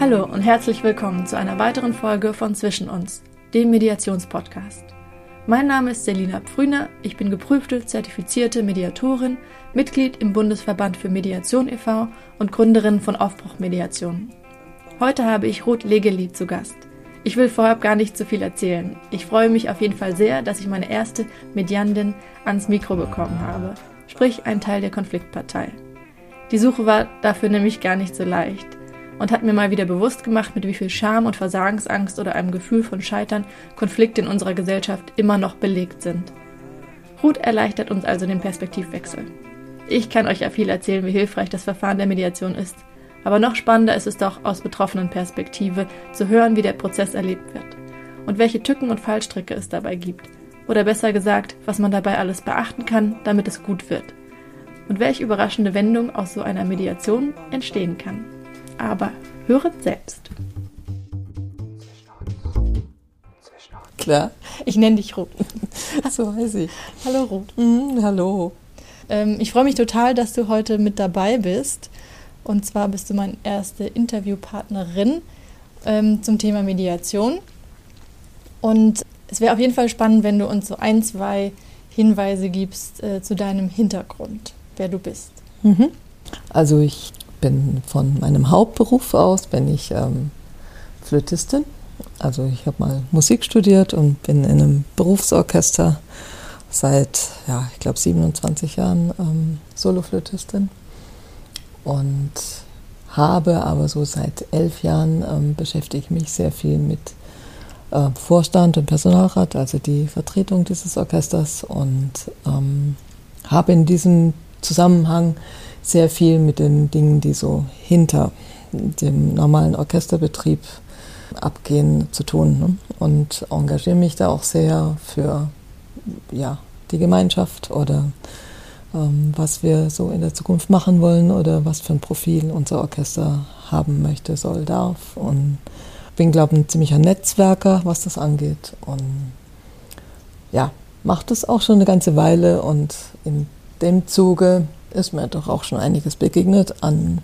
Hallo und herzlich willkommen zu einer weiteren Folge von Zwischen uns, dem Mediationspodcast. Mein Name ist Selina Pfrüner, ich bin geprüfte, zertifizierte Mediatorin, Mitglied im Bundesverband für Mediation e.V. und Gründerin von Aufbruch Mediation. Heute habe ich Ruth Legeli zu Gast. Ich will vorab gar nicht zu viel erzählen. Ich freue mich auf jeden Fall sehr, dass ich meine erste Mediandin ans Mikro bekommen habe, sprich ein Teil der Konfliktpartei. Die Suche war dafür nämlich gar nicht so leicht und hat mir mal wieder bewusst gemacht, mit wie viel Scham und Versagensangst oder einem Gefühl von Scheitern Konflikte in unserer Gesellschaft immer noch belegt sind. Ruth erleichtert uns also den Perspektivwechsel. Ich kann euch ja viel erzählen, wie hilfreich das Verfahren der Mediation ist. Aber noch spannender ist es doch, aus betroffenen Perspektive zu hören, wie der Prozess erlebt wird und welche Tücken und Fallstricke es dabei gibt. Oder besser gesagt, was man dabei alles beachten kann, damit es gut wird. Und welche überraschende Wendung aus so einer Mediation entstehen kann. Aber höret selbst. Klar. Ich nenne dich Ruth. So heiße ich. Hallo Ruth. Mhm, hallo. Ähm, ich freue mich total, dass du heute mit dabei bist. Und zwar bist du meine erste Interviewpartnerin ähm, zum Thema Mediation. Und es wäre auf jeden Fall spannend, wenn du uns so ein, zwei Hinweise gibst äh, zu deinem Hintergrund, wer du bist. Mhm. Also ich bin von meinem Hauptberuf aus, bin ich ähm, Flötistin. Also ich habe mal Musik studiert und bin in einem Berufsorchester seit, ja, ich glaube 27 Jahren ähm, Soloflötistin und habe aber so seit elf Jahren ähm, beschäftige ich mich sehr viel mit äh, Vorstand und Personalrat, also die Vertretung dieses Orchesters und ähm, habe in diesem Zusammenhang sehr viel mit den Dingen, die so hinter dem normalen Orchesterbetrieb abgehen, zu tun. Ne? Und engagiere mich da auch sehr für ja, die Gemeinschaft oder ähm, was wir so in der Zukunft machen wollen oder was für ein Profil unser Orchester haben möchte, soll, darf. Und bin, glaube ich, ein ziemlicher Netzwerker, was das angeht. Und ja, macht das auch schon eine ganze Weile und in dem Zuge ist mir doch auch schon einiges begegnet an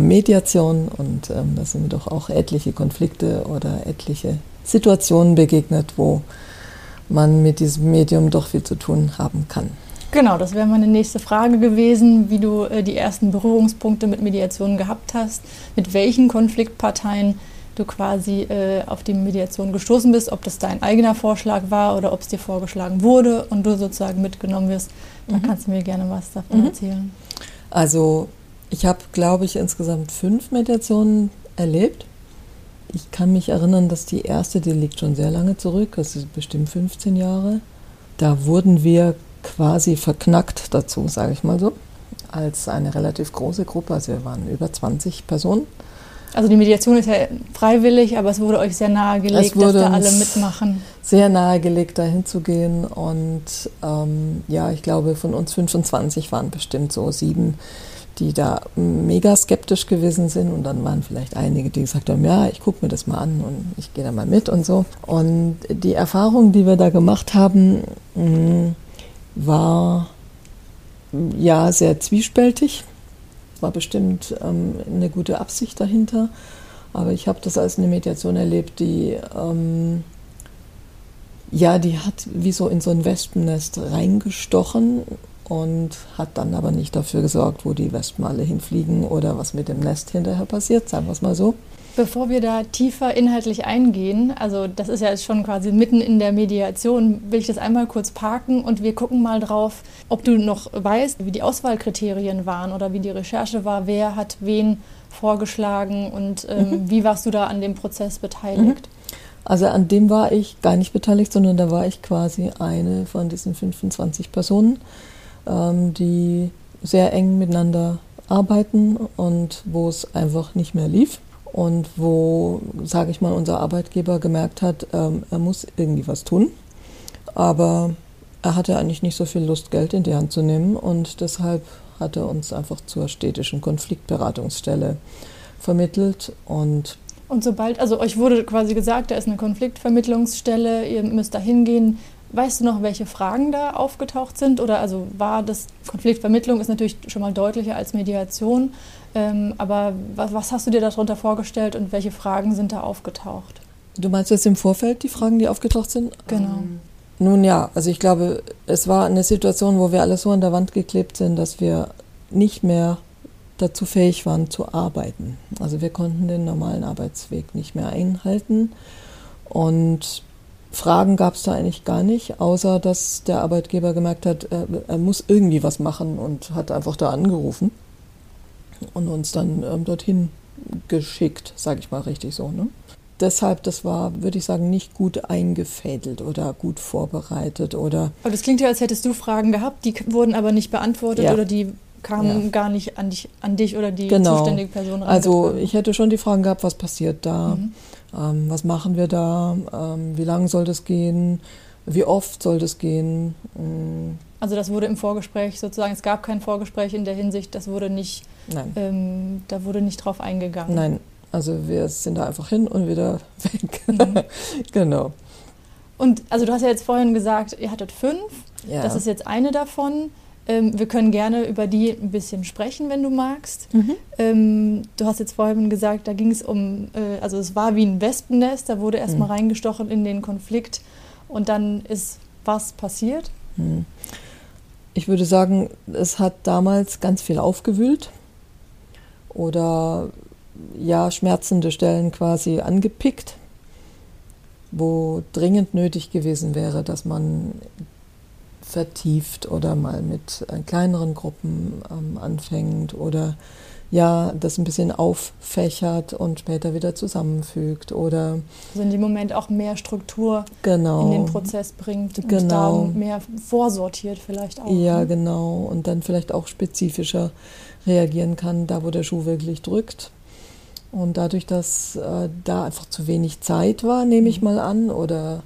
Mediation und ähm, da sind mir doch auch etliche Konflikte oder etliche Situationen begegnet, wo man mit diesem Medium doch viel zu tun haben kann. Genau, das wäre meine nächste Frage gewesen, wie du äh, die ersten Berührungspunkte mit Mediation gehabt hast, mit welchen Konfliktparteien du quasi äh, auf die Mediation gestoßen bist, ob das dein eigener Vorschlag war oder ob es dir vorgeschlagen wurde und du sozusagen mitgenommen wirst. Da mhm. kannst du mir gerne was davon mhm. erzählen. Also ich habe, glaube ich, insgesamt fünf Mediationen erlebt. Ich kann mich erinnern, dass die erste, die liegt schon sehr lange zurück, das ist bestimmt 15 Jahre. Da wurden wir quasi verknackt dazu, sage ich mal so, als eine relativ große Gruppe. Also wir waren über 20 Personen. Also die Mediation ist ja freiwillig, aber es wurde euch sehr nahegelegt, dass da alle mitmachen. Sehr nahegelegt, da hinzugehen. Und ähm, ja, ich glaube, von uns 25 waren bestimmt so sieben, die da mega skeptisch gewesen sind. Und dann waren vielleicht einige, die gesagt haben, ja, ich gucke mir das mal an und ich gehe da mal mit und so. Und die Erfahrung, die wir da gemacht haben, mh, war ja sehr zwiespältig. War bestimmt ähm, eine gute Absicht dahinter, aber ich habe das als eine Mediation erlebt, die ähm, ja, die hat wie so in so ein Wespennest reingestochen und hat dann aber nicht dafür gesorgt, wo die Wespen alle hinfliegen oder was mit dem Nest hinterher passiert, sagen wir es mal so. Bevor wir da tiefer inhaltlich eingehen, also das ist ja jetzt schon quasi mitten in der Mediation, will ich das einmal kurz parken und wir gucken mal drauf, ob du noch weißt, wie die Auswahlkriterien waren oder wie die Recherche war, wer hat wen vorgeschlagen und ähm, mhm. wie warst du da an dem Prozess beteiligt? Mhm. Also an dem war ich gar nicht beteiligt, sondern da war ich quasi eine von diesen 25 Personen, ähm, die sehr eng miteinander arbeiten und wo es einfach nicht mehr lief und wo, sage ich mal, unser Arbeitgeber gemerkt hat, ähm, er muss irgendwie was tun. Aber er hatte eigentlich nicht so viel Lust, Geld in die Hand zu nehmen und deshalb hat er uns einfach zur städtischen Konfliktberatungsstelle vermittelt und und sobald, also euch wurde quasi gesagt, da ist eine Konfliktvermittlungsstelle, ihr müsst da hingehen. Weißt du noch, welche Fragen da aufgetaucht sind? Oder also war das Konfliktvermittlung ist natürlich schon mal deutlicher als Mediation. Ähm, aber was, was, hast du dir darunter vorgestellt und welche Fragen sind da aufgetaucht? Du meinst jetzt im Vorfeld die Fragen, die aufgetaucht sind? Genau. Ähm, nun ja, also ich glaube, es war eine Situation, wo wir alle so an der Wand geklebt sind, dass wir nicht mehr dazu fähig waren zu arbeiten. Also wir konnten den normalen Arbeitsweg nicht mehr einhalten. Und Fragen gab es da eigentlich gar nicht, außer dass der Arbeitgeber gemerkt hat, er, er, muss irgendwie was machen und hat einfach da angerufen und uns dann ähm, dorthin geschickt, sage ich mal richtig so. Ne? Deshalb, das war, würde ich sagen, nicht gut eingefädelt oder gut vorbereitet oder. Aber das klingt ja, als hättest du Fragen gehabt, die wurden aber nicht beantwortet ja. oder die kamen ja. gar nicht an dich, an dich oder die genau. zuständige Person ran. Also ich hätte schon die Fragen gehabt, was passiert da? Mhm ähm, was machen wir da? Ähm, wie lange soll das gehen? Wie oft soll das gehen? Ähm, also das wurde im Vorgespräch sozusagen, es gab kein Vorgespräch in der Hinsicht, das wurde nicht, ähm, da wurde nicht drauf eingegangen. Nein, also wir sind da einfach hin und wieder weg. Mhm. genau. Und also du hast ja jetzt vorhin gesagt, ihr hattet fünf. Ja. Das ist jetzt eine davon. Ähm, wir können gerne über die ein bisschen sprechen, wenn du magst. Mhm. Ähm, du hast jetzt vorhin gesagt, da ging es um, äh, also es war wie ein Wespennest, da wurde erstmal mhm. reingestochen in den Konflikt und dann ist was passiert? Mhm. Ich würde sagen, es hat damals ganz viel aufgewühlt oder ja, schmerzende Stellen quasi angepickt, wo dringend nötig gewesen wäre, dass man vertieft oder mal mit äh, kleineren Gruppen ähm, anfängt oder ja, das ein bisschen auffächert und später wieder zusammenfügt oder also in dem Moment auch mehr Struktur genau, in den Prozess bringt und genau. da mehr vorsortiert vielleicht auch. Ja, ne? genau und dann vielleicht auch spezifischer reagieren kann, da wo der Schuh wirklich drückt. Und dadurch, dass äh, da einfach zu wenig Zeit war, nehme ich mhm. mal an, oder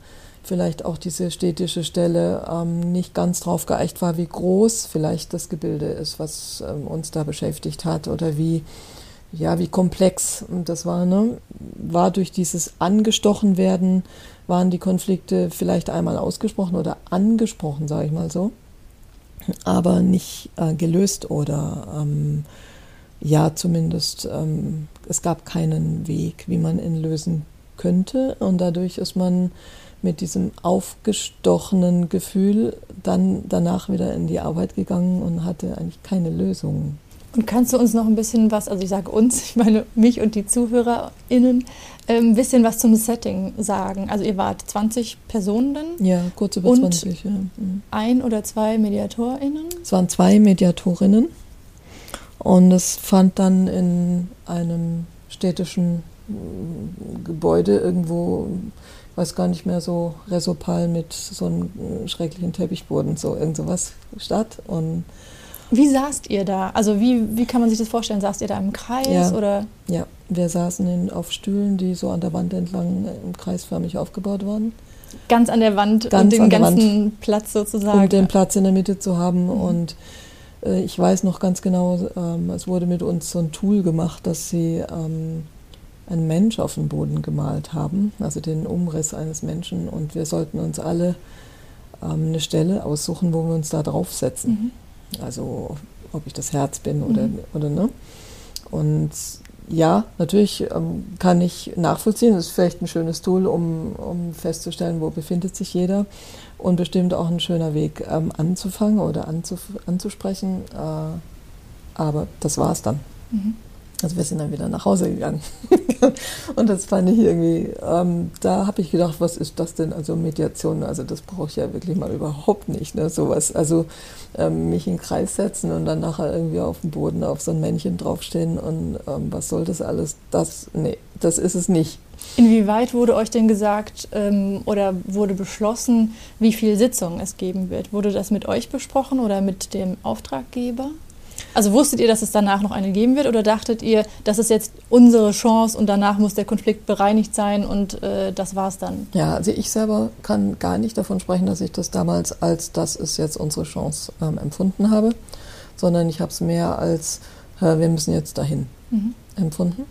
vielleicht auch diese städtische Stelle ähm, nicht ganz drauf geeicht war, wie groß vielleicht das Gebilde ist, was ähm, uns da beschäftigt hat oder wie, ja, wie komplex das war. Ne? War durch dieses angestochen werden, waren die Konflikte vielleicht einmal ausgesprochen oder angesprochen, sage ich mal so, aber nicht äh, gelöst oder ähm, ja, zumindest ähm, es gab keinen Weg, wie man ihn lösen könnte und dadurch ist man mit diesem aufgestochenen Gefühl dann danach wieder in die Arbeit gegangen und hatte eigentlich keine Lösung. Und kannst du uns noch ein bisschen was, also ich sage uns, ich meine mich und die ZuhörerInnen, ein ähm, bisschen was zum Setting sagen? Also ihr wart 20 Personen dann? Ja, kurz über und 20. Ja. Mhm. Ein oder zwei MediatorInnen? Es waren zwei Mediatorinnen und es fand dann in einem städtischen äh, Gebäude irgendwo weiß gar nicht mehr, so Resopal mit so einem schrecklichen Teppichboden, so irgend sowas statt. Und wie saßt ihr da? Also wie, wie kann man sich das vorstellen? Saßt ihr da im Kreis ja, oder? Ja, wir saßen in, auf Stühlen, die so an der Wand entlang im kreisförmig aufgebaut waren. Ganz an der Wand Ganz und den ganzen Wand, Platz sozusagen. Um den Platz in der Mitte zu haben. Mhm. Und äh, ich weiß noch ganz genau, ähm, es wurde mit uns so ein Tool gemacht, dass sie ähm, einen Mensch auf den Boden gemalt haben, also den Umriss eines Menschen. Und wir sollten uns alle ähm, eine Stelle aussuchen, wo wir uns da draufsetzen. Mhm. Also ob ich das Herz bin oder, mhm. oder ne. Und ja, natürlich ähm, kann ich nachvollziehen, das ist vielleicht ein schönes Tool, um, um festzustellen, wo befindet sich jeder. Und bestimmt auch ein schöner Weg ähm, anzufangen oder anzuf anzusprechen. Äh, aber das war es dann. Mhm. Also wir sind dann wieder nach Hause gegangen. und das fand ich irgendwie, ähm, da habe ich gedacht, was ist das denn? Also Mediation, also das brauche ich ja wirklich mal überhaupt nicht. Ne? Sowas, also ähm, mich in den Kreis setzen und dann nachher irgendwie auf dem Boden auf so ein Männchen draufstehen und ähm, was soll das alles? Das, nee, das ist es nicht. Inwieweit wurde euch denn gesagt ähm, oder wurde beschlossen, wie viele Sitzungen es geben wird? Wurde das mit euch besprochen oder mit dem Auftraggeber? Also wusstet ihr, dass es danach noch eine geben wird oder dachtet ihr, das ist jetzt unsere Chance und danach muss der Konflikt bereinigt sein und äh, das war's dann? Ja, also ich selber kann gar nicht davon sprechen, dass ich das damals als das ist jetzt unsere Chance ähm, empfunden habe, sondern ich habe es mehr als äh, wir müssen jetzt dahin mhm. empfunden.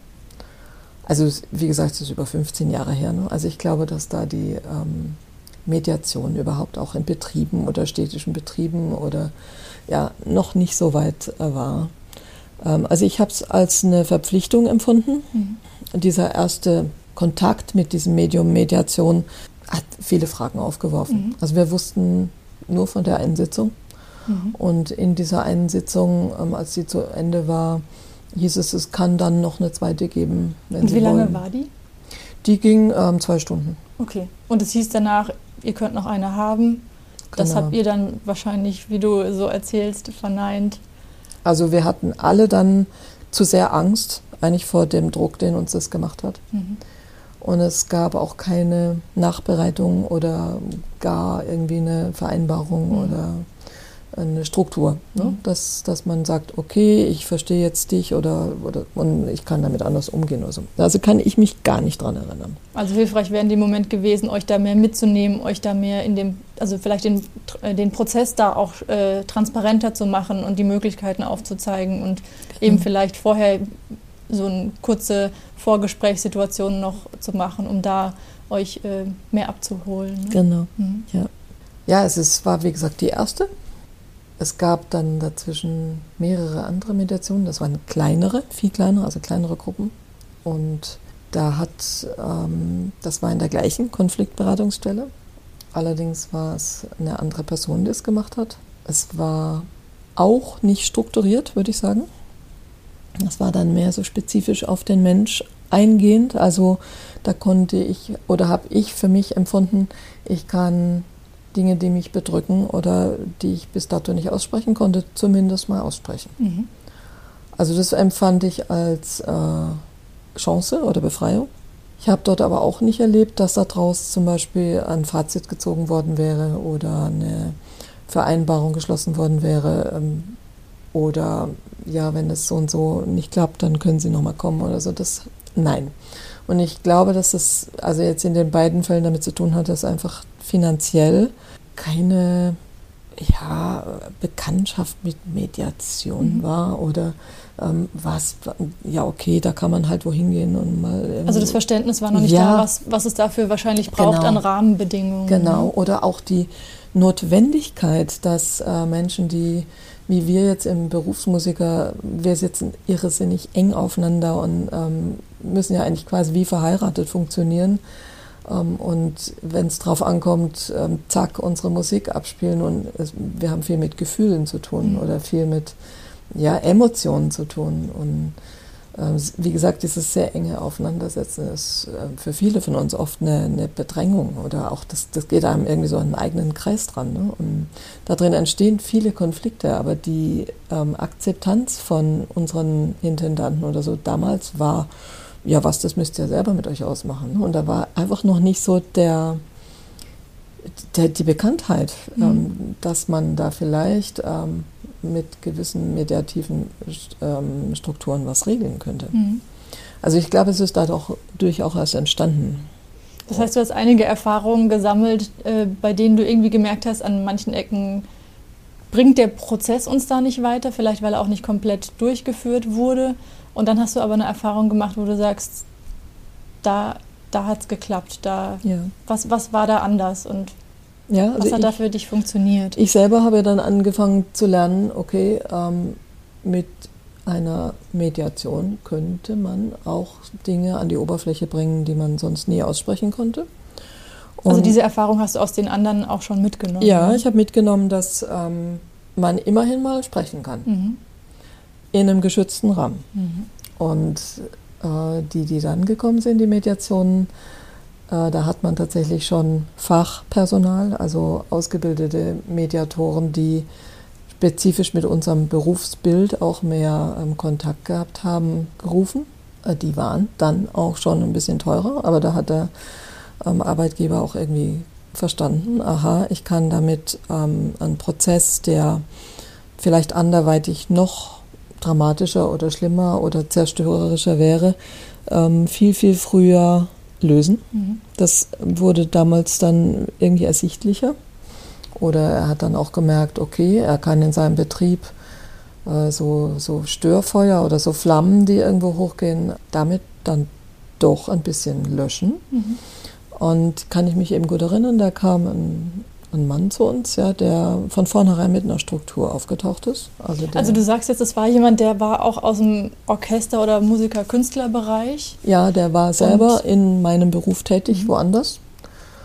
Also wie gesagt, es ist über 15 Jahre her. Ne? Also ich glaube, dass da die, ähm, Mediation überhaupt auch in Betrieben oder städtischen Betrieben oder ja noch nicht so weit äh, war. Ähm, also ich habe es als eine Verpflichtung empfunden. Mhm. Dieser erste Kontakt mit diesem Medium Mediation hat viele Fragen aufgeworfen. Mhm. Also wir wussten nur von der einen Sitzung. Mhm. Und in dieser einen Sitzung, ähm, als sie zu Ende war, hieß es, es kann dann noch eine zweite geben. Wenn Und Sie wie lange wollen. war die? Die ging ähm, zwei Stunden. Okay. Und es hieß danach, ihr könnt noch eine haben. Das genau. habt ihr dann wahrscheinlich, wie du so erzählst, verneint. Also wir hatten alle dann zu sehr Angst, eigentlich vor dem Druck, den uns das gemacht hat. Mhm. Und es gab auch keine Nachbereitung oder gar irgendwie eine Vereinbarung mhm. oder eine Struktur. Ne? Mhm. Dass, dass man sagt, okay, ich verstehe jetzt dich oder, oder und ich kann damit anders umgehen oder so. Also kann ich mich gar nicht dran erinnern. Also hilfreich wäre in dem Moment gewesen, euch da mehr mitzunehmen, euch da mehr in dem, also vielleicht den, äh, den Prozess da auch äh, transparenter zu machen und die Möglichkeiten aufzuzeigen und genau. eben vielleicht vorher so eine kurze Vorgesprächssituation noch zu machen, um da euch äh, mehr abzuholen. Ne? Genau, mhm. ja. Ja, es ist, war wie gesagt die erste es gab dann dazwischen mehrere andere Meditationen. Das waren kleinere, viel kleinere, also kleinere Gruppen. Und da hat, ähm, das war in der gleichen Konfliktberatungsstelle. Allerdings war es eine andere Person, die es gemacht hat. Es war auch nicht strukturiert, würde ich sagen. Das war dann mehr so spezifisch auf den Mensch eingehend. Also da konnte ich oder habe ich für mich empfunden, ich kann Dinge, die mich bedrücken oder die ich bis dato nicht aussprechen konnte, zumindest mal aussprechen. Mhm. Also das empfand ich als äh, Chance oder Befreiung. Ich habe dort aber auch nicht erlebt, dass daraus zum Beispiel ein Fazit gezogen worden wäre oder eine Vereinbarung geschlossen worden wäre. Ähm, oder ja, wenn es so und so nicht klappt, dann können Sie nochmal kommen oder so. Das nein. Und ich glaube, dass es also jetzt in den beiden Fällen damit zu tun hat, dass einfach finanziell keine ja, Bekanntschaft mit Mediation mhm. war oder ähm, was, ja okay, da kann man halt wohin gehen und mal. Also das Verständnis war noch nicht ja, da, was, was es dafür wahrscheinlich braucht genau, an Rahmenbedingungen. Genau, oder auch die Notwendigkeit, dass äh, Menschen, die wie wir jetzt im Berufsmusiker, wir sitzen irrsinnig eng aufeinander und ähm, müssen ja eigentlich quasi wie verheiratet funktionieren. Ähm, und wenn es drauf ankommt, ähm, zack, unsere Musik abspielen und es, wir haben viel mit Gefühlen zu tun mhm. oder viel mit ja, Emotionen zu tun. Und äh, wie gesagt, dieses sehr enge Aufeinandersetzen ist für viele von uns oft eine, eine, Bedrängung oder auch das, das geht einem irgendwie so einen eigenen Kreis dran. Ne? Und da drin entstehen viele Konflikte, aber die ähm, Akzeptanz von unseren Intendanten oder so damals war, ja was, das müsst ihr selber mit euch ausmachen. Und da war einfach noch nicht so der, der die Bekanntheit, mhm. ähm, dass man da vielleicht ähm, mit gewissen mediativen ähm, Strukturen was regeln könnte. Mhm. Also ich glaube, es ist da doch durchaus erst entstanden. Das heißt, du hast einige Erfahrungen gesammelt, äh, bei denen du irgendwie gemerkt hast, an manchen Ecken bringt der Prozess uns da nicht weiter, vielleicht weil er auch nicht komplett durchgeführt wurde. Und dann hast du aber eine Erfahrung gemacht, wo du sagst, da, da hat es geklappt. Da, ja. was, was war da anders und ja, also was hat ich, da für dich funktioniert? Ich selber habe dann angefangen zu lernen, okay, ähm, mit einer Mediation könnte man auch Dinge an die Oberfläche bringen, die man sonst nie aussprechen konnte. Also Und also diese Erfahrung hast du aus den anderen auch schon mitgenommen? Ja, ich habe mitgenommen, dass ähm, man immerhin mal sprechen kann. Mhm in einem geschützten Rahmen. Mhm. Und äh, die, die dann gekommen sind, die Mediationen, äh, da hat man tatsächlich schon Fachpersonal, also ausgebildete Mediatoren, die spezifisch mit unserem Berufsbild auch mehr ähm, Kontakt gehabt haben, gerufen. Äh, die waren dann auch schon ein bisschen teurer, aber da hat der ähm, Arbeitgeber auch irgendwie verstanden, aha, ich kann damit ähm, einen Prozess, der vielleicht anderweitig noch dramatischer oder schlimmer oder zerstörerischer wäre, ähm, viel, viel früher lösen. Mhm. Das wurde damals dann irgendwie ersichtlicher. Oder er hat dann auch gemerkt, okay, er kann in seinem Betrieb äh, so, so Störfeuer oder so Flammen, die irgendwo hochgehen, damit dann doch ein bisschen löschen. Mhm. Und kann ich mich eben gut erinnern, da kam ein, ein Mann zu uns, ja, der von vornherein mit einer Struktur aufgetaucht ist. Also, also du sagst jetzt, es war jemand, der war auch aus dem Orchester- oder Musiker-Künstlerbereich? Ja, der war selber in meinem Beruf tätig, mhm. woanders.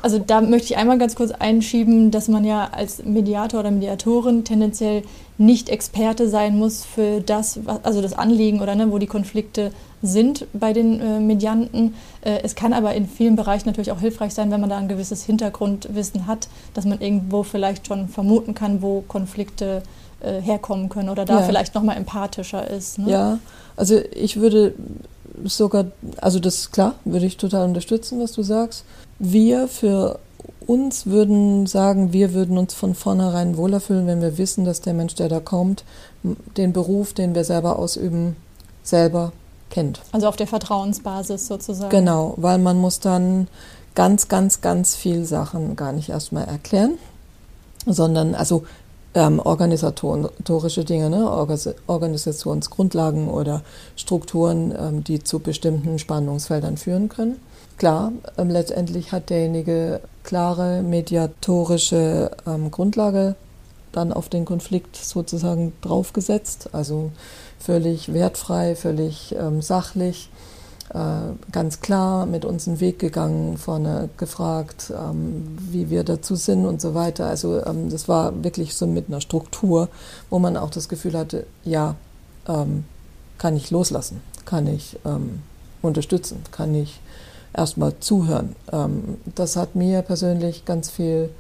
Also da möchte ich einmal ganz kurz einschieben, dass man ja als Mediator oder Mediatorin tendenziell nicht Experte sein muss für das, also das Anliegen oder ne, wo die Konflikte sind bei den äh, Medianten. Äh, es kann aber in vielen Bereichen natürlich auch hilfreich sein, wenn man da ein gewisses Hintergrundwissen hat, dass man irgendwo vielleicht schon vermuten kann, wo Konflikte äh, herkommen können oder da ja. vielleicht nochmal empathischer ist. Ne? Ja, also ich würde sogar, also das klar, würde ich total unterstützen, was du sagst. Wir für uns würden sagen, wir würden uns von vornherein wohler fühlen, wenn wir wissen, dass der Mensch, der da kommt, den Beruf, den wir selber ausüben, selber kennt. Also auf der Vertrauensbasis sozusagen. Genau, weil man muss dann ganz, ganz, ganz viel Sachen gar nicht erstmal erklären, sondern also ähm, organisatorische Dinge, ne? Organisationsgrundlagen oder Strukturen, ähm, die zu bestimmten Spannungsfeldern führen können. Klar, ähm, letztendlich hat derjenige klare mediatorische ähm, Grundlage dann auf den Konflikt sozusagen draufgesetzt, also völlig wertfrei, völlig ähm, sachlich, ganz klar mit uns einen Weg gegangen, vorne gefragt, ähm, wie wir dazu sind und so weiter. Also ähm, das war wirklich so mit einer Struktur, wo man auch das Gefühl hatte, ja, ähm, kann ich loslassen, kann ich ähm, unterstützen, kann ich erstmal zuhören. Ähm, das hat mir persönlich ganz viel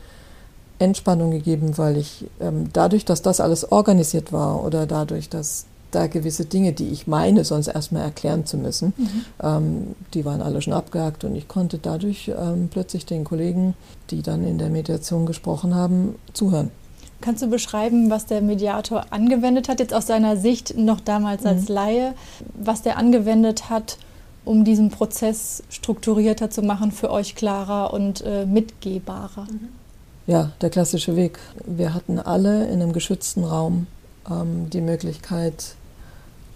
Entspannung gegeben, weil ich ähm, dadurch, dass das alles organisiert war oder dadurch, dass da gewisse Dinge, die ich meine, sonst erstmal erklären zu müssen, mhm. ähm, die waren alle schon abgehakt und ich konnte dadurch ähm, plötzlich den Kollegen, die dann in der Mediation gesprochen haben, zuhören. Kannst du beschreiben, was der Mediator angewendet hat, jetzt aus seiner Sicht noch damals als mhm. Laie, was der angewendet hat, um diesen Prozess strukturierter zu machen, für euch klarer und äh, mitgehbarer? Mhm. Ja, der klassische Weg. Wir hatten alle in einem geschützten Raum ähm, die Möglichkeit,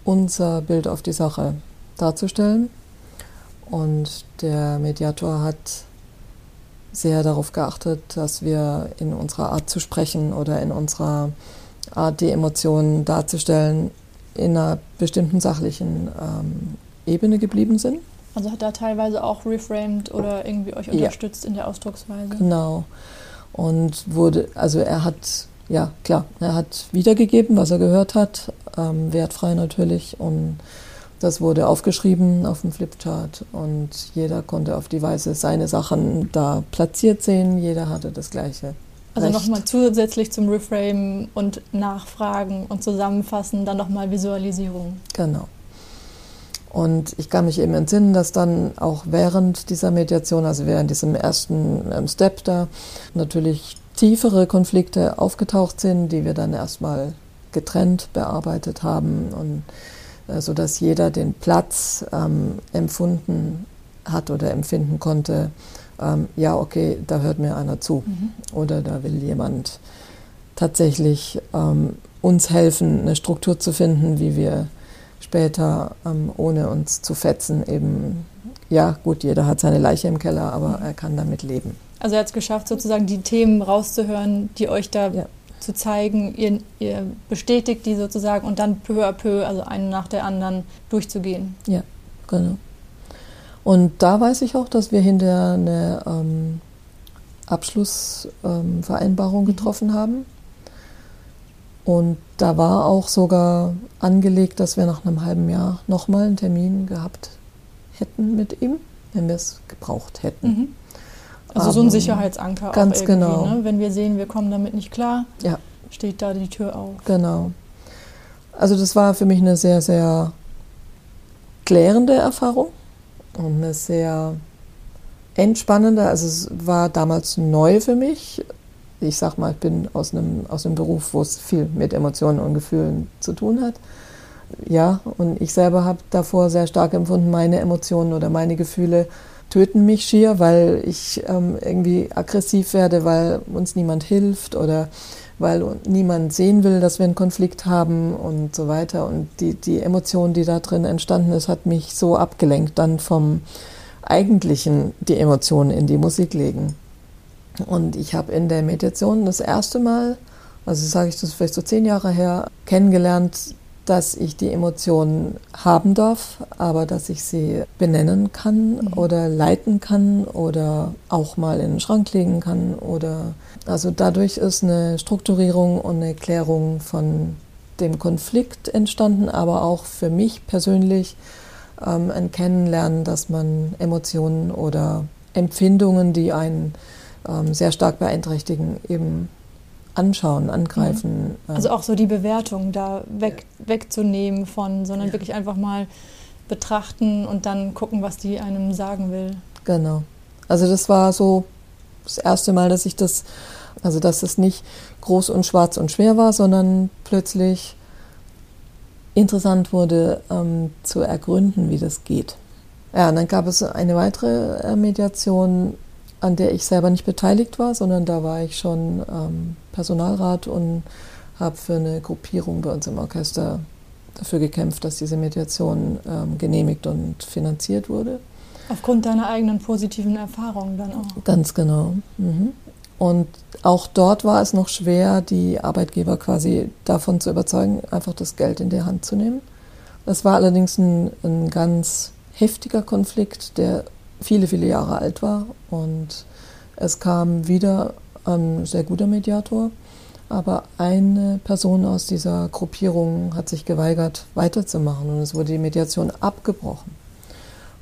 unser Bild auf die Sache darzustellen. Und der Mediator hat sehr darauf geachtet, dass wir in unserer Art zu sprechen oder in unserer Art, die Emotionen darzustellen, in einer bestimmten sachlichen ähm, Ebene geblieben sind. Also hat er teilweise auch reframed oder irgendwie euch unterstützt ja. in der Ausdrucksweise? Genau. Und wurde, also er hat ja, klar, er hat wiedergegeben, was er gehört hat, ähm, wertfrei natürlich. Und das wurde aufgeschrieben auf dem Flipchart und jeder konnte auf die Weise seine Sachen da platziert sehen. Jeder hatte das gleiche. Also nochmal zusätzlich zum Reframe und Nachfragen und Zusammenfassen, dann nochmal Visualisierung. Genau. Und ich kann mich eben entsinnen, dass dann auch während dieser Mediation, also während diesem ersten ähm, Step da, natürlich tiefere Konflikte aufgetaucht sind, die wir dann erstmal getrennt bearbeitet haben und äh, so dass jeder den Platz ähm, empfunden hat oder empfinden konnte, ähm, ja, okay, da hört mir einer zu mhm. oder da will jemand tatsächlich ähm, uns helfen, eine Struktur zu finden, wie wir später, ähm, ohne uns zu fetzen, eben, ja, gut, jeder hat seine Leiche im Keller, aber mhm. er kann damit leben. Also er hat es geschafft, sozusagen die Themen rauszuhören, die euch da ja. zu zeigen. Ihr, ihr, bestätigt die sozusagen und dann peu à peu, also eine nach der anderen, durchzugehen. Ja, genau. Und da weiß ich auch, dass wir hinterher eine ähm, Abschlussvereinbarung ähm, getroffen haben. Und da war auch sogar angelegt, dass wir nach einem halben Jahr nochmal einen Termin gehabt hätten mit ihm, wenn wir es gebraucht hätten. Mhm. Also so ein Sicherheitsanker ganz auch genau. Ne? Wenn wir sehen, wir kommen damit nicht klar, ja. steht da die Tür auf. Genau. Also das war für mich eine sehr, sehr klärende Erfahrung und eine sehr entspannende. Also es war damals neu für mich. Ich sag mal, ich bin aus einem, aus einem Beruf, wo es viel mit Emotionen und Gefühlen zu tun hat. Ja, und ich selber habe davor sehr stark empfunden, meine Emotionen oder meine Gefühle töten mich schier, weil ich ähm, irgendwie aggressiv werde, weil uns niemand hilft oder weil niemand sehen will, dass wir einen Konflikt haben und so weiter. Und die, die Emotion, die da drin entstanden ist, hat mich so abgelenkt dann vom Eigentlichen die Emotionen in die Musik legen. Und ich habe in der Mediation das erste Mal, also sage ich das vielleicht so zehn Jahre her, kennengelernt, dass ich die Emotionen haben darf, aber dass ich sie benennen kann mhm. oder leiten kann oder auch mal in den Schrank legen kann oder also dadurch ist eine Strukturierung und eine Klärung von dem Konflikt entstanden, aber auch für mich persönlich ähm, ein Kennenlernen, dass man Emotionen oder Empfindungen, die einen ähm, sehr stark beeinträchtigen, eben anschauen, angreifen. Mhm. Also auch so die Bewertung da weg, wegzunehmen von, sondern ja. wirklich einfach mal betrachten und dann gucken, was die einem sagen will. Genau. Also das war so das erste Mal, dass ich das, also dass es nicht groß und schwarz und schwer war, sondern plötzlich interessant wurde ähm, zu ergründen, wie das geht. Ja, und dann gab es eine weitere äh, Mediation, an der ich selber nicht beteiligt war, sondern da war ich schon ähm, Personalrat und habe für eine Gruppierung bei uns im Orchester dafür gekämpft, dass diese Mediation ähm, genehmigt und finanziert wurde. Aufgrund deiner eigenen positiven Erfahrungen dann auch. Ganz genau. Mhm. Und auch dort war es noch schwer, die Arbeitgeber quasi davon zu überzeugen, einfach das Geld in die Hand zu nehmen. Das war allerdings ein, ein ganz heftiger Konflikt, der viele, viele Jahre alt war. Und es kam wieder ein sehr guter Mediator. Aber eine Person aus dieser Gruppierung hat sich geweigert, weiterzumachen und es wurde die Mediation abgebrochen.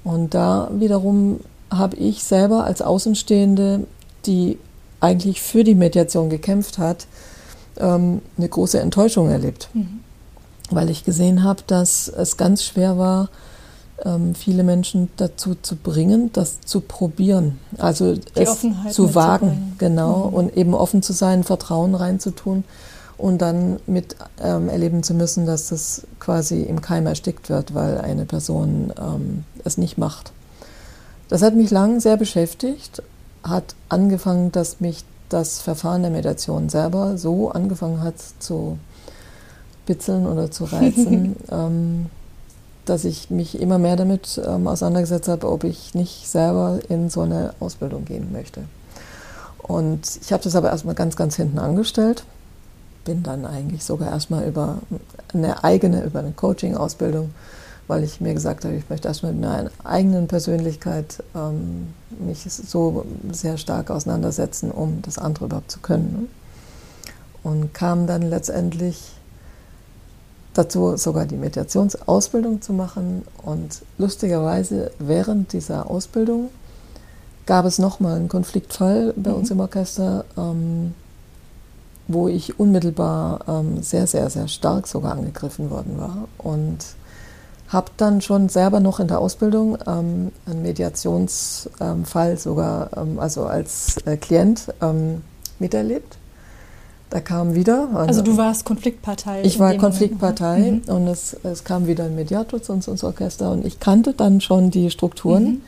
Und da wiederum habe ich selber als Außenstehende, die eigentlich für die Mediation gekämpft hat, ähm, eine große Enttäuschung erlebt. Mhm. Weil ich gesehen habe, dass es ganz schwer war, viele Menschen dazu zu bringen, das zu probieren. Also Die es Offenheit zu wagen, genau, mhm. und eben offen zu sein, Vertrauen reinzutun und dann mit ähm, erleben zu müssen, dass das quasi im Keim erstickt wird, weil eine Person ähm, es nicht macht. Das hat mich lang sehr beschäftigt, hat angefangen, dass mich das Verfahren der Meditation selber so angefangen hat zu bitzeln oder zu reizen. ähm, dass ich mich immer mehr damit ähm, auseinandergesetzt habe, ob ich nicht selber in so eine Ausbildung gehen möchte. Und ich habe das aber erstmal ganz, ganz hinten angestellt. Bin dann eigentlich sogar erstmal über eine eigene, über eine Coaching-Ausbildung, weil ich mir gesagt habe, ich möchte erstmal mit meiner eigenen Persönlichkeit ähm, mich so sehr stark auseinandersetzen, um das andere überhaupt zu können. Und kam dann letztendlich dazu sogar die Meditationsausbildung zu machen. Und lustigerweise während dieser Ausbildung gab es nochmal einen Konfliktfall bei mhm. uns im Orchester, ähm, wo ich unmittelbar ähm, sehr, sehr, sehr stark sogar angegriffen worden war. Und habe dann schon selber noch in der Ausbildung ähm, einen Mediationsfall sogar, ähm, also als äh, Klient ähm, miterlebt. Da kam wieder. Also, also du warst Konfliktpartei. Ich war Konfliktpartei mhm. und es, es, kam wieder ein Mediator zu uns ins Orchester und ich kannte dann schon die Strukturen. Mhm.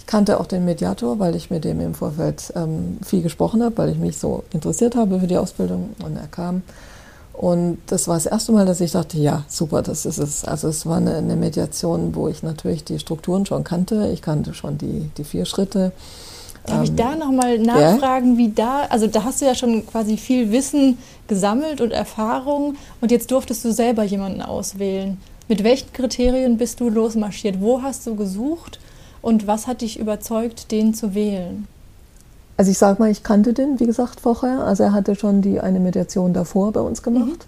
Ich kannte auch den Mediator, weil ich mit dem im Vorfeld ähm, viel gesprochen habe, weil ich mich so interessiert habe für die Ausbildung und er kam. Und das war das erste Mal, dass ich dachte, ja, super, das ist es. Also es war eine, eine Mediation, wo ich natürlich die Strukturen schon kannte. Ich kannte schon die, die vier Schritte. Darf ich da nochmal nachfragen, ja? wie da, also da hast du ja schon quasi viel Wissen gesammelt und Erfahrung und jetzt durftest du selber jemanden auswählen. Mit welchen Kriterien bist du losmarschiert? Wo hast du gesucht und was hat dich überzeugt, den zu wählen? Also ich sag mal, ich kannte den, wie gesagt, vorher. Also er hatte schon die eine Mediation davor bei uns gemacht.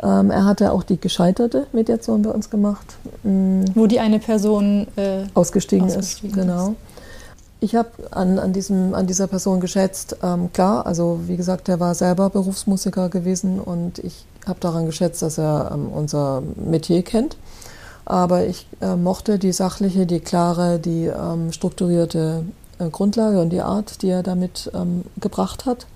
Mhm. Ähm, er hatte auch die gescheiterte Mediation bei uns gemacht. Mhm. Wo die eine Person äh, ausgestiegen, ausgestiegen, ist. Genau. Ich habe an, an, an dieser Person geschätzt, ähm, klar, also wie gesagt, er war selber Berufsmusiker gewesen und ich habe daran geschätzt, dass er ähm, unser Metier kennt. Aber ich äh, mochte die sachliche, die klare, die ähm, strukturierte äh, Grundlage und die Art, die er damit ähm, gebracht hat.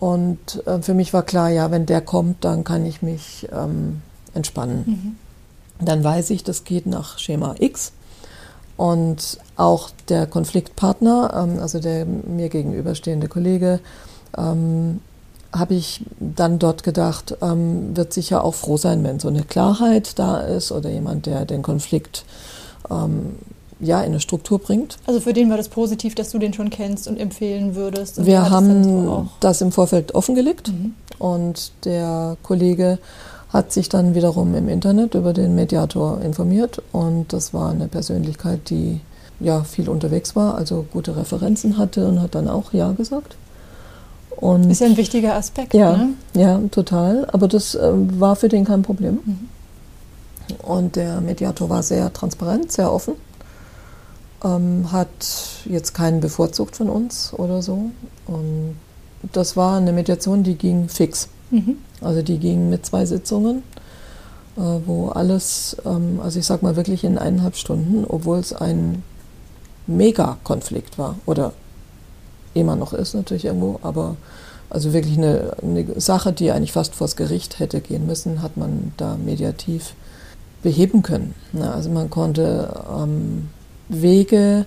Und äh, für mich war klar, ja, wenn der kommt, dann kann ich mich ähm, entspannen. Mhm. Dann weiß ich, das geht nach Schema X. Und auch der Konfliktpartner, ähm, also der mir gegenüberstehende Kollege, ähm, habe ich dann dort gedacht, ähm, wird sicher auch froh sein, wenn so eine Klarheit da ist oder jemand, der den Konflikt ja, in eine Struktur bringt. Also für den war das positiv, dass du den schon kennst und empfehlen würdest. Wir haben das im Vorfeld offengelegt mhm. und der Kollege hat sich dann wiederum im Internet über den Mediator informiert und das war eine Persönlichkeit, die ja viel unterwegs war, also gute Referenzen hatte und hat dann auch Ja gesagt. Und ist ja ein wichtiger Aspekt. Ja, ne? ja total. Aber das äh, war für den kein Problem. Mhm. Und der Mediator war sehr transparent, sehr offen. Ähm, hat jetzt keinen bevorzugt von uns oder so. Und das war eine Mediation, die ging fix. Mhm. Also die ging mit zwei Sitzungen, äh, wo alles, ähm, also ich sag mal wirklich in eineinhalb Stunden, obwohl es ein Mega-Konflikt war oder immer noch ist natürlich irgendwo, aber also wirklich eine, eine Sache, die eigentlich fast vors Gericht hätte gehen müssen, hat man da mediativ beheben können. Ja, also man konnte ähm, Wege,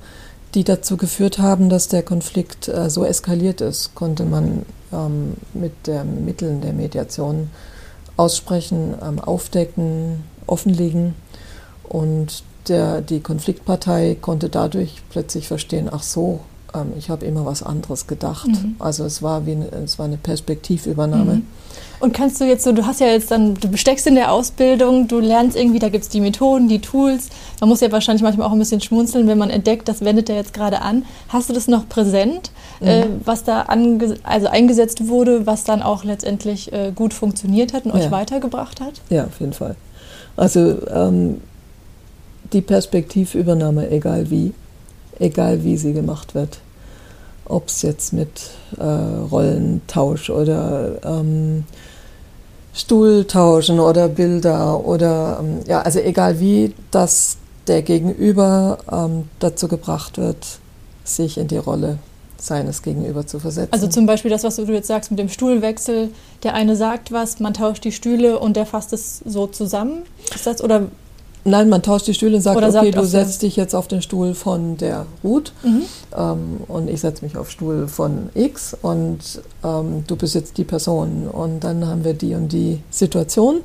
die dazu geführt haben, dass der Konflikt äh, so eskaliert ist, konnte man ähm, mit den Mitteln der Mediation aussprechen, ähm, aufdecken, offenlegen. Und der, die Konfliktpartei konnte dadurch plötzlich verstehen, ach so, ähm, ich habe immer was anderes gedacht. Mhm. Also es war wie eine, es war eine Perspektivübernahme. Mhm. Und kannst du jetzt so, du hast ja jetzt dann, du besteckst in der Ausbildung, du lernst irgendwie, da gibt es die Methoden, die Tools. Man muss ja wahrscheinlich manchmal auch ein bisschen schmunzeln, wenn man entdeckt, das wendet er jetzt gerade an. Hast du das noch präsent, mhm. äh, was da also eingesetzt wurde, was dann auch letztendlich äh, gut funktioniert hat und ja. euch weitergebracht hat? Ja, auf jeden Fall. Also ähm, die Perspektivübernahme, egal wie, egal wie sie gemacht wird, ob es jetzt mit äh, Rollentausch oder ähm, Stuhltauschen oder Bilder oder ähm, ja, also egal wie, dass der Gegenüber ähm, dazu gebracht wird, sich in die Rolle seines Gegenüber zu versetzen. Also zum Beispiel das, was du jetzt sagst mit dem Stuhlwechsel, der eine sagt was, man tauscht die Stühle und der fasst es so zusammen. Ist das oder Nein, man tauscht die Stühle und sagt, Oder okay, sagt du setzt dich jetzt auf den Stuhl von der Ruth mhm. ähm, und ich setze mich auf den Stuhl von X und ähm, du bist jetzt die Person. Und dann haben wir die und die Situation.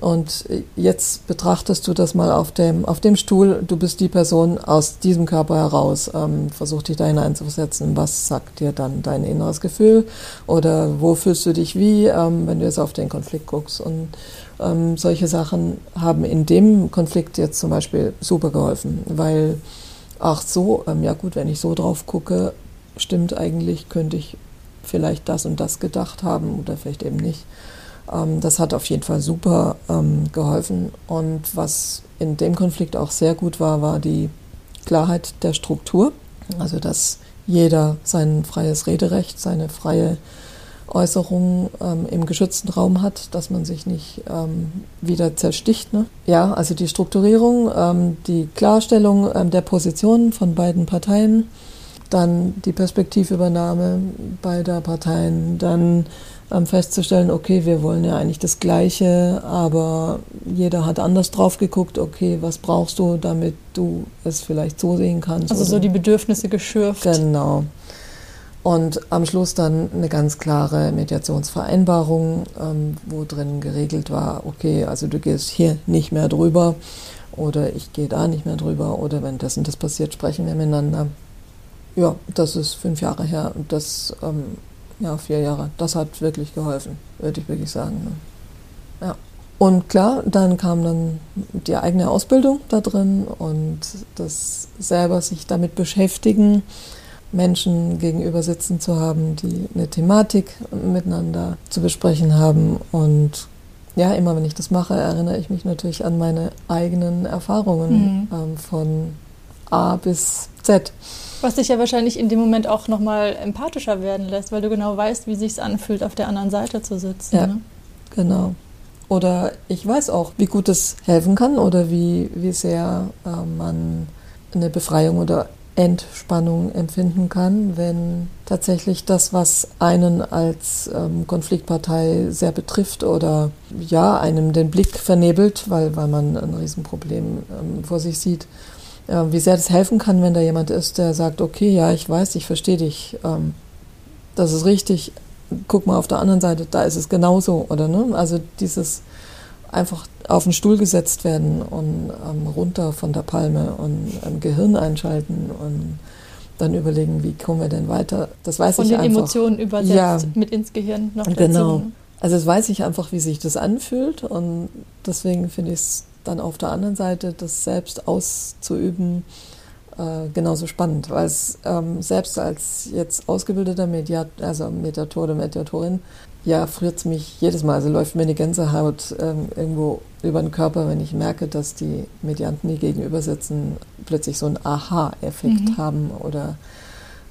Und jetzt betrachtest du das mal auf dem, auf dem Stuhl, du bist die Person aus diesem Körper heraus, ähm, versuch dich da hineinzuversetzen, was sagt dir dann dein inneres Gefühl? Oder wo fühlst du dich wie, ähm, wenn du jetzt auf den Konflikt guckst? Und ähm, solche Sachen haben in dem Konflikt jetzt zum Beispiel super geholfen, weil, ach so, ähm, ja gut, wenn ich so drauf gucke, stimmt eigentlich, könnte ich vielleicht das und das gedacht haben oder vielleicht eben nicht. Ähm, das hat auf jeden Fall super ähm, geholfen. Und was in dem Konflikt auch sehr gut war, war die Klarheit der Struktur. Also, dass jeder sein freies Rederecht, seine freie Äußerungen ähm, im geschützten Raum hat, dass man sich nicht ähm, wieder zersticht. Ne? Ja, also die Strukturierung, ähm, die Klarstellung ähm, der Positionen von beiden Parteien, dann die Perspektivübernahme beider Parteien, dann ähm, festzustellen, okay, wir wollen ja eigentlich das Gleiche, aber jeder hat anders drauf geguckt, okay, was brauchst du, damit du es vielleicht so sehen kannst. Also so die Bedürfnisse geschürft. Genau. Und am Schluss dann eine ganz klare Mediationsvereinbarung, ähm, wo drin geregelt war, okay, also du gehst hier nicht mehr drüber oder ich gehe da nicht mehr drüber oder wenn das und das passiert, sprechen wir miteinander. Ja, das ist fünf Jahre her und das, ähm, ja, vier Jahre, das hat wirklich geholfen, würde ich wirklich sagen. Ne? Ja. Und klar, dann kam dann die eigene Ausbildung da drin und das selber sich damit beschäftigen Menschen gegenüber sitzen zu haben, die eine Thematik miteinander zu besprechen haben. Und ja, immer wenn ich das mache, erinnere ich mich natürlich an meine eigenen Erfahrungen mhm. ähm, von A bis Z. Was dich ja wahrscheinlich in dem Moment auch nochmal empathischer werden lässt, weil du genau weißt, wie sich anfühlt, auf der anderen Seite zu sitzen. Ja, ne? genau. Oder ich weiß auch, wie gut es helfen kann oder wie, wie sehr äh, man eine Befreiung oder Entspannung empfinden kann, wenn tatsächlich das, was einen als ähm, Konfliktpartei sehr betrifft oder ja, einem den Blick vernebelt, weil, weil man ein Riesenproblem ähm, vor sich sieht, äh, wie sehr das helfen kann, wenn da jemand ist, der sagt, okay, ja, ich weiß, ich verstehe dich, ähm, das ist richtig, guck mal auf der anderen Seite, da ist es genauso, oder ne? Also dieses einfach auf den Stuhl gesetzt werden und ähm, runter von der Palme und ähm, Gehirn einschalten und dann überlegen, wie kommen wir denn weiter. Das weiß Von ich den einfach. Emotionen übersetzt Ja. mit ins Gehirn noch dazu. Genau. Also das weiß ich einfach, wie sich das anfühlt und deswegen finde ich es dann auf der anderen Seite, das selbst auszuüben, äh, genauso spannend, weil es ähm, selbst als jetzt ausgebildeter Mediat also Mediator oder Mediatorin, ja, friert es mich jedes Mal, also läuft mir eine Gänsehaut ähm, irgendwo über den Körper, wenn ich merke, dass die Medianten, die gegenüber sitzen, plötzlich so einen Aha-Effekt Mhm. haben oder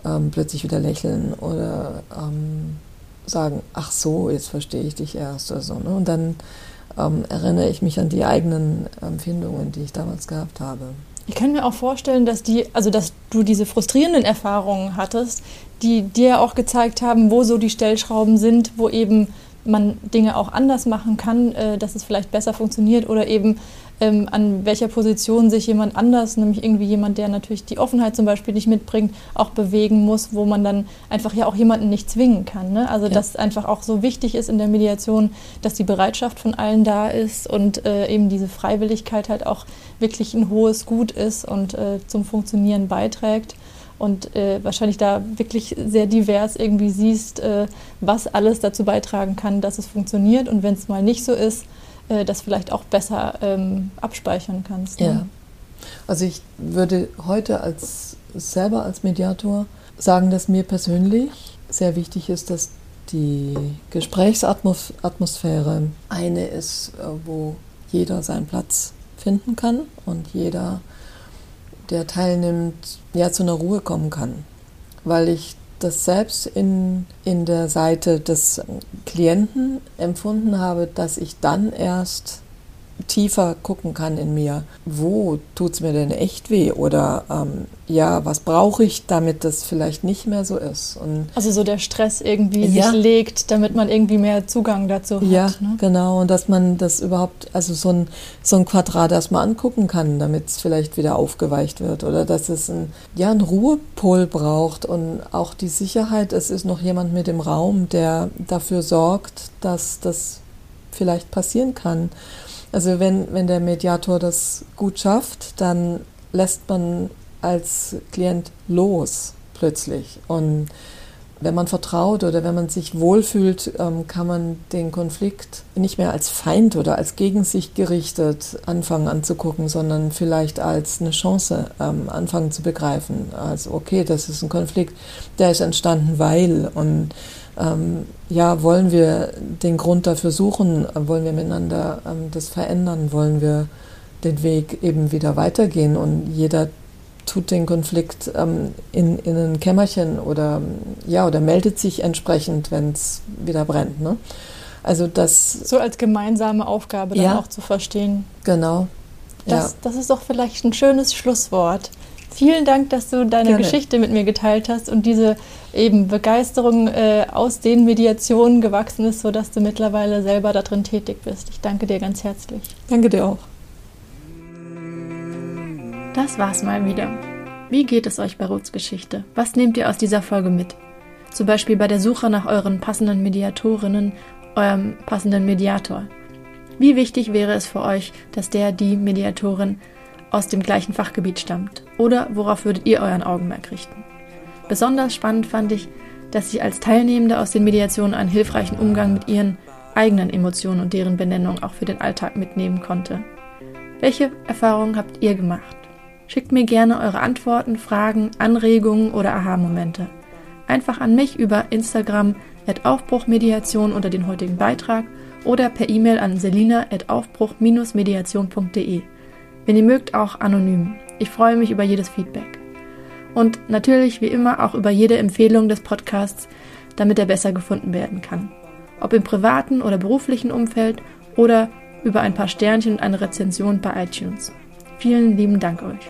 ähm, plötzlich wieder lächeln oder ähm, sagen, ach so, jetzt verstehe ich dich erst oder so. Ne? Und dann ähm, erinnere ich mich an die eigenen Empfindungen, die ich damals gehabt habe. Ich kann mir auch vorstellen, dass die, also dass du diese frustrierenden Erfahrungen hattest, die dir auch gezeigt haben, wo so die Stellschrauben sind, wo eben man Dinge auch anders machen kann, äh, dass es vielleicht besser funktioniert oder eben ähm, an welcher Position sich jemand anders, nämlich irgendwie jemand, der natürlich die Offenheit zum Beispiel nicht mitbringt, auch bewegen muss, wo man dann einfach ja auch jemanden nicht zwingen kann. Ne? Also Ja. dass einfach auch so wichtig ist in der Mediation, dass die Bereitschaft von allen da ist und äh, eben diese Freiwilligkeit halt auch wirklich ein hohes Gut ist und äh, zum Funktionieren beiträgt und äh, wahrscheinlich da wirklich sehr divers irgendwie siehst, äh, was alles dazu beitragen kann, dass es funktioniert und wenn es mal nicht so ist, äh, das vielleicht auch besser ähm, abspeichern kannst. Ne? Ja. Also ich würde heute als selber als Mediator sagen, dass mir persönlich sehr wichtig ist, dass die Gesprächsatmosphäre eine ist, äh, wo jeder seinen Platz finden kann und jeder, der teilnimmt, ja zu einer Ruhe kommen kann. Weil ich das selbst in, in der Seite des Klienten empfunden habe, dass ich dann erst tiefer gucken kann in mir, wo tut es mir denn echt weh oder ähm, ja, was brauche ich, damit das vielleicht nicht mehr so ist. Und Also so der Stress irgendwie Ja. sich legt, damit man irgendwie mehr Zugang dazu ja, hat. Ne? genau, und dass man das überhaupt, also so ein, so ein Quadrat erstmal angucken kann, damit es vielleicht wieder aufgeweicht wird oder dass es ein, ja, einen Ruhepol braucht und auch die Sicherheit, es ist noch jemand mit im Raum, der dafür sorgt, dass das vielleicht passieren kann. Also wenn, wenn der Mediator das gut schafft, dann lässt man als Klient los plötzlich. Und wenn man vertraut oder wenn man sich wohlfühlt, ähm, kann man den Konflikt nicht mehr als Feind oder als gegen sich gerichtet anfangen anzugucken, sondern vielleicht als eine Chance ähm, anfangen zu begreifen. Also okay, das ist ein Konflikt, der ist entstanden, weil und ähm, ja, wollen wir den Grund dafür suchen, wollen wir miteinander ähm, das verändern, wollen wir den Weg eben wieder weitergehen und jeder tut den Konflikt ähm, in, in ein Kämmerchen oder ja oder meldet sich entsprechend, wenn es wieder brennt. Ne? Also das So als gemeinsame Aufgabe dann Ja. auch zu verstehen. genau. Das, das ist doch vielleicht ein schönes Schlusswort. Vielen Dank, dass du deine Gerne. Geschichte mit mir geteilt hast und diese eben Begeisterung äh, aus den Mediationen gewachsen ist, sodass du mittlerweile selber da drin tätig bist. Ich danke dir ganz herzlich. Danke dir auch. Das war's mal wieder. Wie geht es euch bei Ruths Geschichte? Was nehmt ihr aus dieser Folge mit? Zum Beispiel bei der Suche nach euren passenden Mediatorinnen, eurem passenden Mediator. Wie wichtig wäre es für euch, dass der, die Mediatorin aus dem gleichen Fachgebiet stammt? Oder worauf würdet ihr euren Augenmerk richten? Besonders spannend fand ich, dass ich als Teilnehmende aus den Mediationen einen hilfreichen Umgang mit ihren eigenen Emotionen und deren Benennung auch für den Alltag mitnehmen konnte. Welche Erfahrungen habt ihr gemacht? Schickt mir gerne eure Antworten, Fragen, Anregungen oder Aha-Momente. Einfach an mich über Instagram at Aufbruchmediation unter den heutigen Beitrag oder per E-Mail an selina at aufbruch-mediation.de. Wenn ihr mögt, auch anonym. Ich freue mich über jedes Feedback. Und natürlich, wie immer, auch über jede Empfehlung des Podcasts, damit er besser gefunden werden kann. Ob im privaten oder beruflichen Umfeld oder über ein paar Sternchen und eine Rezension bei iTunes. Vielen lieben Dank euch.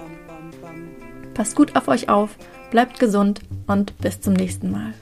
Passt gut auf euch auf, bleibt gesund und bis zum nächsten Mal.